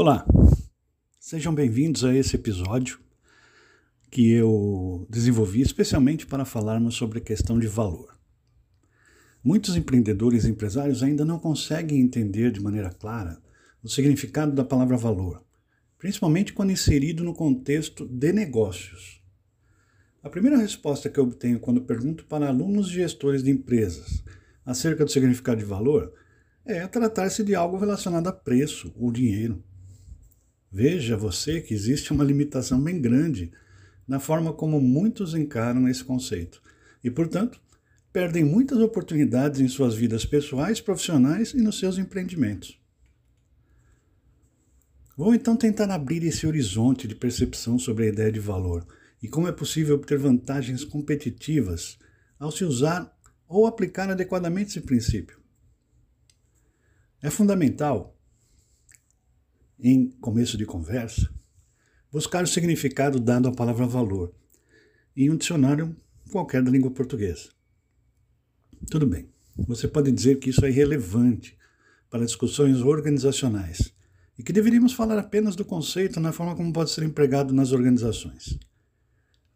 Olá, sejam bem-vindos a esse episódio que eu desenvolvi especialmente para falarmos sobre a questão de valor. Muitos empreendedores e empresários ainda não conseguem entender de maneira clara o significado da palavra valor, principalmente quando inserido no contexto de negócios. A primeira resposta que eu obtenho quando pergunto para alunos e gestores de empresas acerca do significado de valor é tratar-se de algo relacionado a preço ou dinheiro. Veja você que existe uma limitação bem grande na forma como muitos encaram esse conceito e, portanto, perdem muitas oportunidades em suas vidas pessoais, profissionais e nos seus empreendimentos. Vou então tentar abrir esse horizonte de percepção sobre a ideia de valor e como é possível obter vantagens competitivas ao se usar ou aplicar adequadamente esse princípio. É fundamental em começo de conversa, buscar o significado dado à palavra valor em um dicionário qualquer da língua portuguesa. Tudo bem, você pode dizer que isso é irrelevante para discussões organizacionais e que deveríamos falar apenas do conceito na forma como pode ser empregado nas organizações.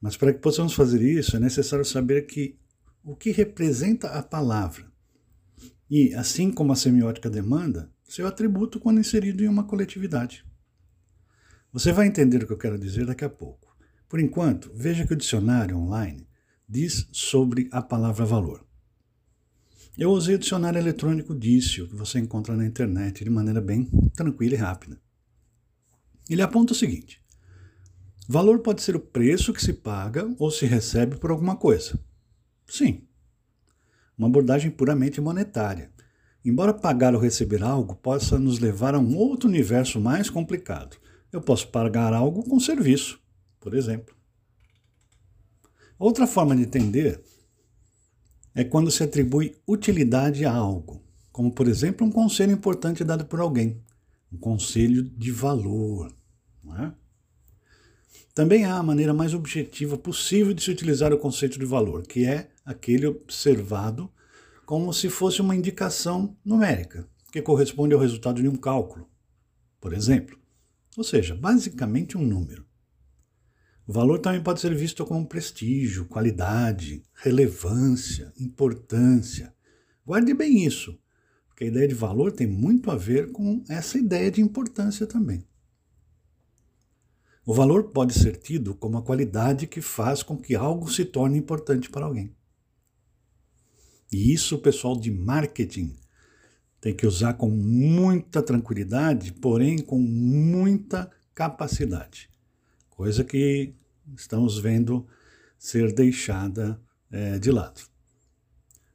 Mas para que possamos fazer isso, é necessário saber que o que representa a palavra. E, assim como a semiótica demanda, seu atributo quando inserido em uma coletividade. Você vai entender o que eu quero dizer daqui a pouco. Por enquanto, veja que o dicionário online diz sobre a palavra valor. Eu usei o dicionário eletrônico Dício, que você encontra na internet de maneira bem tranquila e rápida. Ele aponta o seguinte: valor pode ser o preço que se paga ou se recebe por alguma coisa. Sim, uma abordagem puramente monetária, Embora pagar ou receber algo possa nos levar a um outro universo mais complicado, eu posso pagar algo com serviço, por exemplo. Outra forma de entender é quando se atribui utilidade a algo, como por exemplo um conselho importante dado por alguém, um conselho de valor. É? Também há a maneira mais objetiva possível de se utilizar o conceito de valor, que é aquele observado como se fosse uma indicação numérica, que corresponde ao resultado de um cálculo, por exemplo. Ou seja, basicamente um número. O valor também pode ser visto como prestígio, qualidade, relevância, importância. Guarde bem isso, porque a ideia de valor tem muito a ver com essa ideia de importância também. O valor pode ser tido como a qualidade que faz com que algo se torne importante para alguém. E isso o pessoal de marketing tem que usar com muita tranquilidade, porém com muita capacidade. Coisa que estamos vendo ser deixada é, de lado.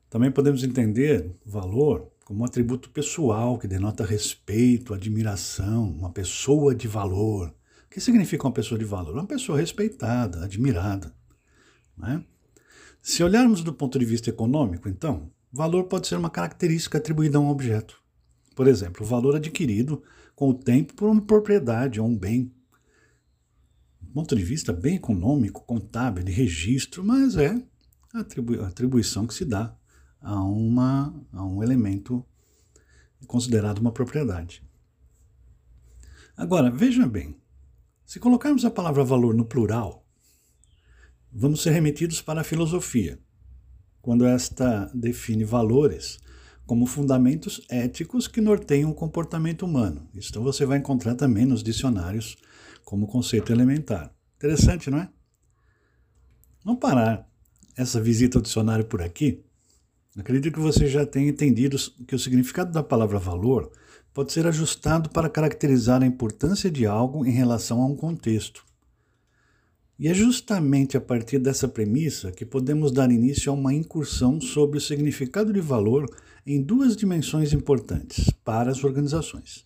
Também podemos entender valor como um atributo pessoal que denota respeito, admiração, uma pessoa de valor. O que significa uma pessoa de valor? Uma pessoa respeitada, admirada. Né? Se olharmos do ponto de vista econômico, então, valor pode ser uma característica atribuída a um objeto. Por exemplo, o valor adquirido com o tempo por uma propriedade ou um bem. Do ponto de vista bem econômico, contábil, de registro, mas é a atribuição que se dá a, uma, a um elemento considerado uma propriedade. Agora, veja bem, se colocarmos a palavra valor no plural, vamos ser remetidos para a filosofia, quando esta define valores como fundamentos éticos que norteiam o comportamento humano. Isso você vai encontrar também nos dicionários como conceito elementar. Interessante, não é? Vamos parar essa visita ao dicionário por aqui. Acredito que você já tenha entendido que o significado da palavra valor pode ser ajustado para caracterizar a importância de algo em relação a um contexto. E é justamente a partir dessa premissa que podemos dar início a uma incursão sobre o significado de valor em duas dimensões importantes para as organizações.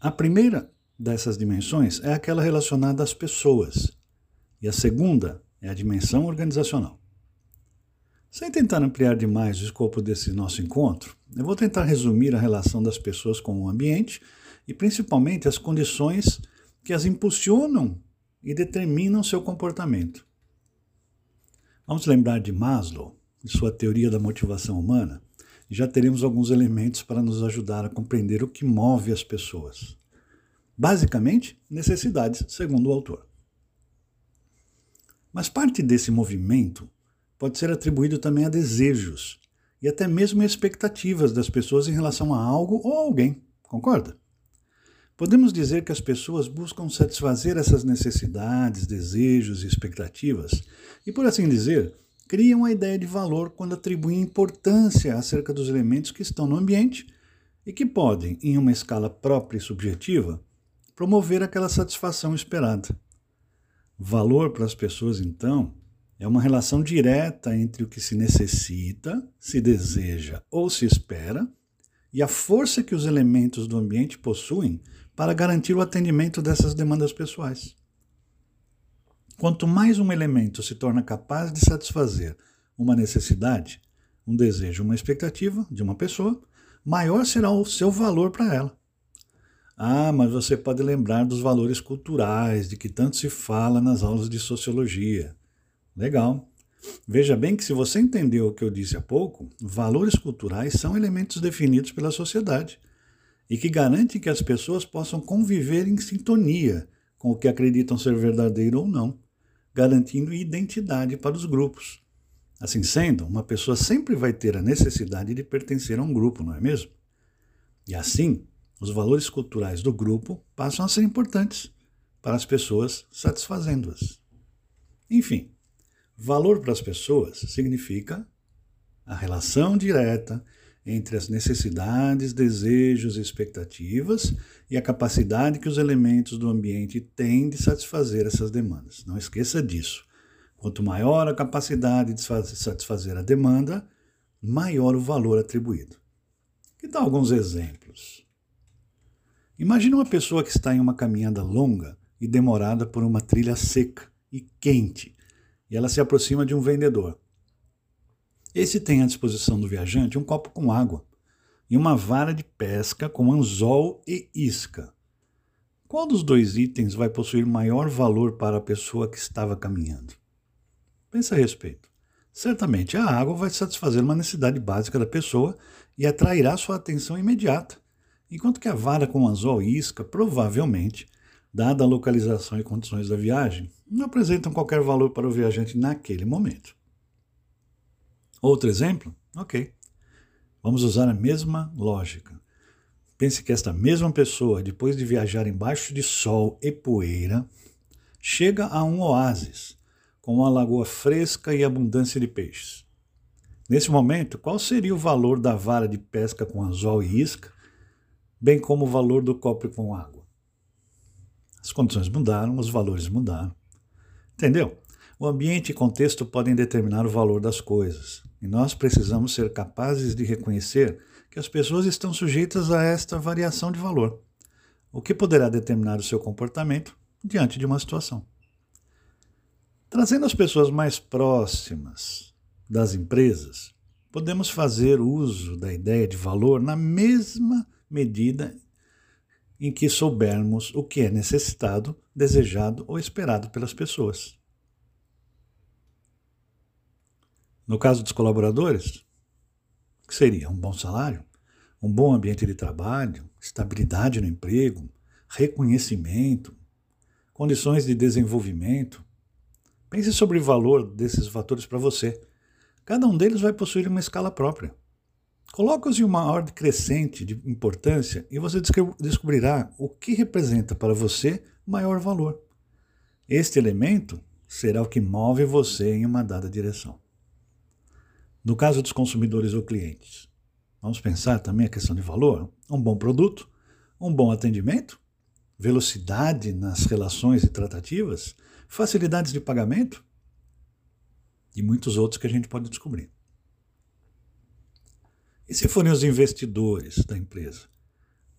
A primeira dessas dimensões é aquela relacionada às pessoas, e a segunda é a dimensão organizacional. Sem tentar ampliar demais o escopo desse nosso encontro, eu vou tentar resumir a relação das pessoas com o ambiente e principalmente as condições que as impulsionam e determinam seu comportamento. Vamos lembrar de Maslow e sua teoria da motivação humana, e já teremos alguns elementos para nos ajudar a compreender o que move as pessoas. Basicamente, necessidades, segundo o autor. Mas parte desse movimento pode ser atribuído também a desejos e até mesmo expectativas das pessoas em relação a algo ou alguém. Concorda? Podemos dizer que as pessoas buscam satisfazer essas necessidades, desejos e expectativas e, por assim dizer, criam a ideia de valor quando atribuem importância acerca dos elementos que estão no ambiente e que podem, em uma escala própria e subjetiva, promover aquela satisfação esperada. Valor para as pessoas, então, é uma relação direta entre o que se necessita, se deseja ou se espera e a força que os elementos do ambiente possuem para garantir o atendimento dessas demandas pessoais. Quanto mais um elemento se torna capaz de satisfazer uma necessidade, um desejo, uma expectativa de uma pessoa, maior será o seu valor para ela. Ah, mas você pode lembrar dos valores culturais, de que tanto se fala nas aulas de sociologia. Legal. Veja bem que se você entendeu o que eu disse há pouco, valores culturais são elementos definidos pela sociedade e que garantem que as pessoas possam conviver em sintonia com o que acreditam ser verdadeiro ou não, garantindo identidade para os grupos. Assim sendo, uma pessoa sempre vai ter a necessidade de pertencer a um grupo, não é mesmo? E assim, os valores culturais do grupo passam a ser importantes para as pessoas, satisfazendo-as. Enfim, Valor para as pessoas significa a relação direta entre as necessidades, desejos e expectativas e a capacidade que os elementos do ambiente têm de satisfazer essas demandas. Não esqueça disso. Quanto maior a capacidade de satisfazer a demanda, maior o valor atribuído. Que tal alguns exemplos? Imagine uma pessoa que está em uma caminhada longa e demorada por uma trilha seca e quente e ela se aproxima de um vendedor. Esse tem à disposição do viajante um copo com água e uma vara de pesca com anzol e isca. Qual dos dois itens vai possuir maior valor para a pessoa que estava caminhando? Pense a respeito. Certamente a água vai satisfazer uma necessidade básica da pessoa e atrairá sua atenção imediata, enquanto que a vara com anzol e isca provavelmente dada a localização e condições da viagem, não apresentam qualquer valor para o viajante naquele momento. Outro exemplo? Ok. Vamos usar a mesma lógica. Pense que esta mesma pessoa, depois de viajar embaixo de sol e poeira, chega a um oásis, com uma lagoa fresca e abundância de peixes. Nesse momento, qual seria o valor da vara de pesca com anzol e isca, bem como o valor do copo com água? Condições mudaram, os valores mudaram. Entendeu? O ambiente e contexto podem determinar o valor das coisas, e nós precisamos ser capazes de reconhecer que as pessoas estão sujeitas a esta variação de valor, o que poderá determinar o seu comportamento diante de uma situação. Trazendo as pessoas mais próximas das empresas, podemos fazer uso da ideia de valor na mesma medida em que soubermos o que é necessitado, desejado ou esperado pelas pessoas. No caso dos colaboradores, que seria um bom salário, um bom ambiente de trabalho, estabilidade no emprego, reconhecimento, condições de desenvolvimento. Pense sobre o valor desses fatores para você. Cada um deles vai possuir uma escala própria. Coloca-os em uma ordem crescente de importância e você descobrirá o que representa para você maior valor. Este elemento será o que move você em uma dada direção. No caso dos consumidores ou clientes, vamos pensar também a questão de valor: um bom produto, um bom atendimento, velocidade nas relações e tratativas, facilidades de pagamento e muitos outros que a gente pode descobrir. E se forem os investidores da empresa?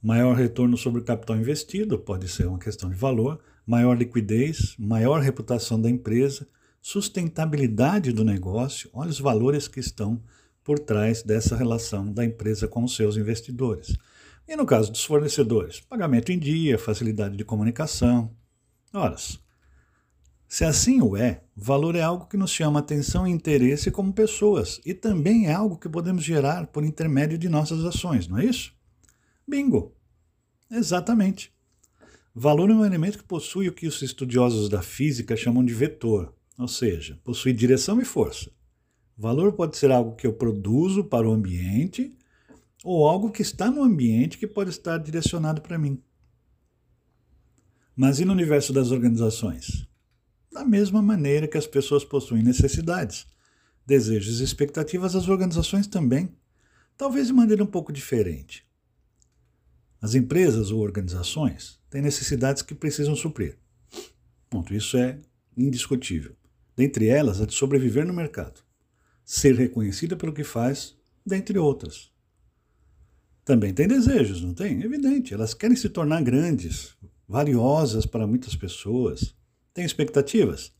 Maior retorno sobre o capital investido, pode ser uma questão de valor, maior liquidez, maior reputação da empresa, sustentabilidade do negócio, olha os valores que estão por trás dessa relação da empresa com os seus investidores. E no caso dos fornecedores, pagamento em dia, facilidade de comunicação. Ora, se assim o é, valor é algo que nos chama atenção e interesse como pessoas e também é algo que podemos gerar por intermédio de nossas ações, não é isso? Bingo! Exatamente. Valor é um elemento que possui o que os estudiosos da física chamam de vetor, ou seja, possui direção e força. Valor pode ser algo que eu produzo para o ambiente ou algo que está no ambiente que pode estar direcionado para mim. Mas e no universo das organizações? Da mesma maneira que as pessoas possuem necessidades, desejos e expectativas, as organizações também, talvez de maneira um pouco diferente. As empresas ou organizações têm necessidades que precisam suprir. Ponto, isso é indiscutível. Dentre elas, a de sobreviver no mercado, ser reconhecida pelo que faz, dentre outras. Também tem desejos, não tem? Evidente, elas querem se tornar grandes, valiosas para muitas pessoas. Têm expectativas?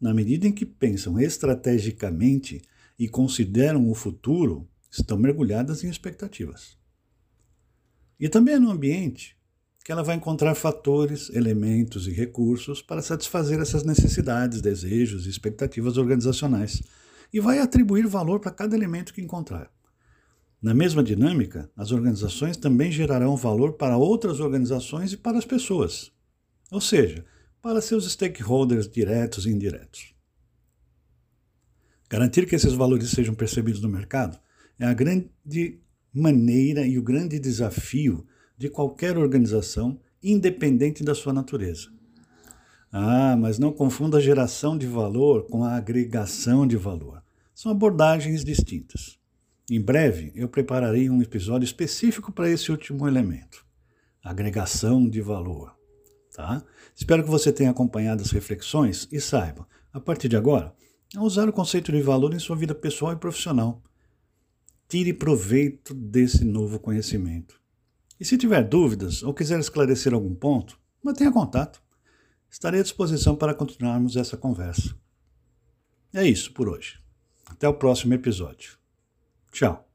Na medida em que pensam estrategicamente e consideram o futuro, estão mergulhadas em expectativas. E também é no ambiente que ela vai encontrar fatores, elementos e recursos para satisfazer essas necessidades, desejos e expectativas organizacionais e vai atribuir valor para cada elemento que encontrar. Na mesma dinâmica, as organizações também gerarão valor para outras organizações e para as pessoas, ou seja, para seus stakeholders diretos e indiretos. Garantir que esses valores sejam percebidos no mercado é a grande maneira e o grande desafio de qualquer organização, independente da sua natureza. Ah, mas não confunda a geração de valor com a agregação de valor. São abordagens distintas. Em breve, eu prepararei um episódio específico para esse último elemento, agregação de valor. Tá? Espero que você tenha acompanhado as reflexões e saiba, a partir de agora, a usar o conceito de valor em sua vida pessoal e profissional. Tire proveito desse novo conhecimento. E se tiver dúvidas ou quiser esclarecer algum ponto, mantenha contato. Estarei à disposição para continuarmos essa conversa. É isso por hoje. Até o próximo episódio. Tchau.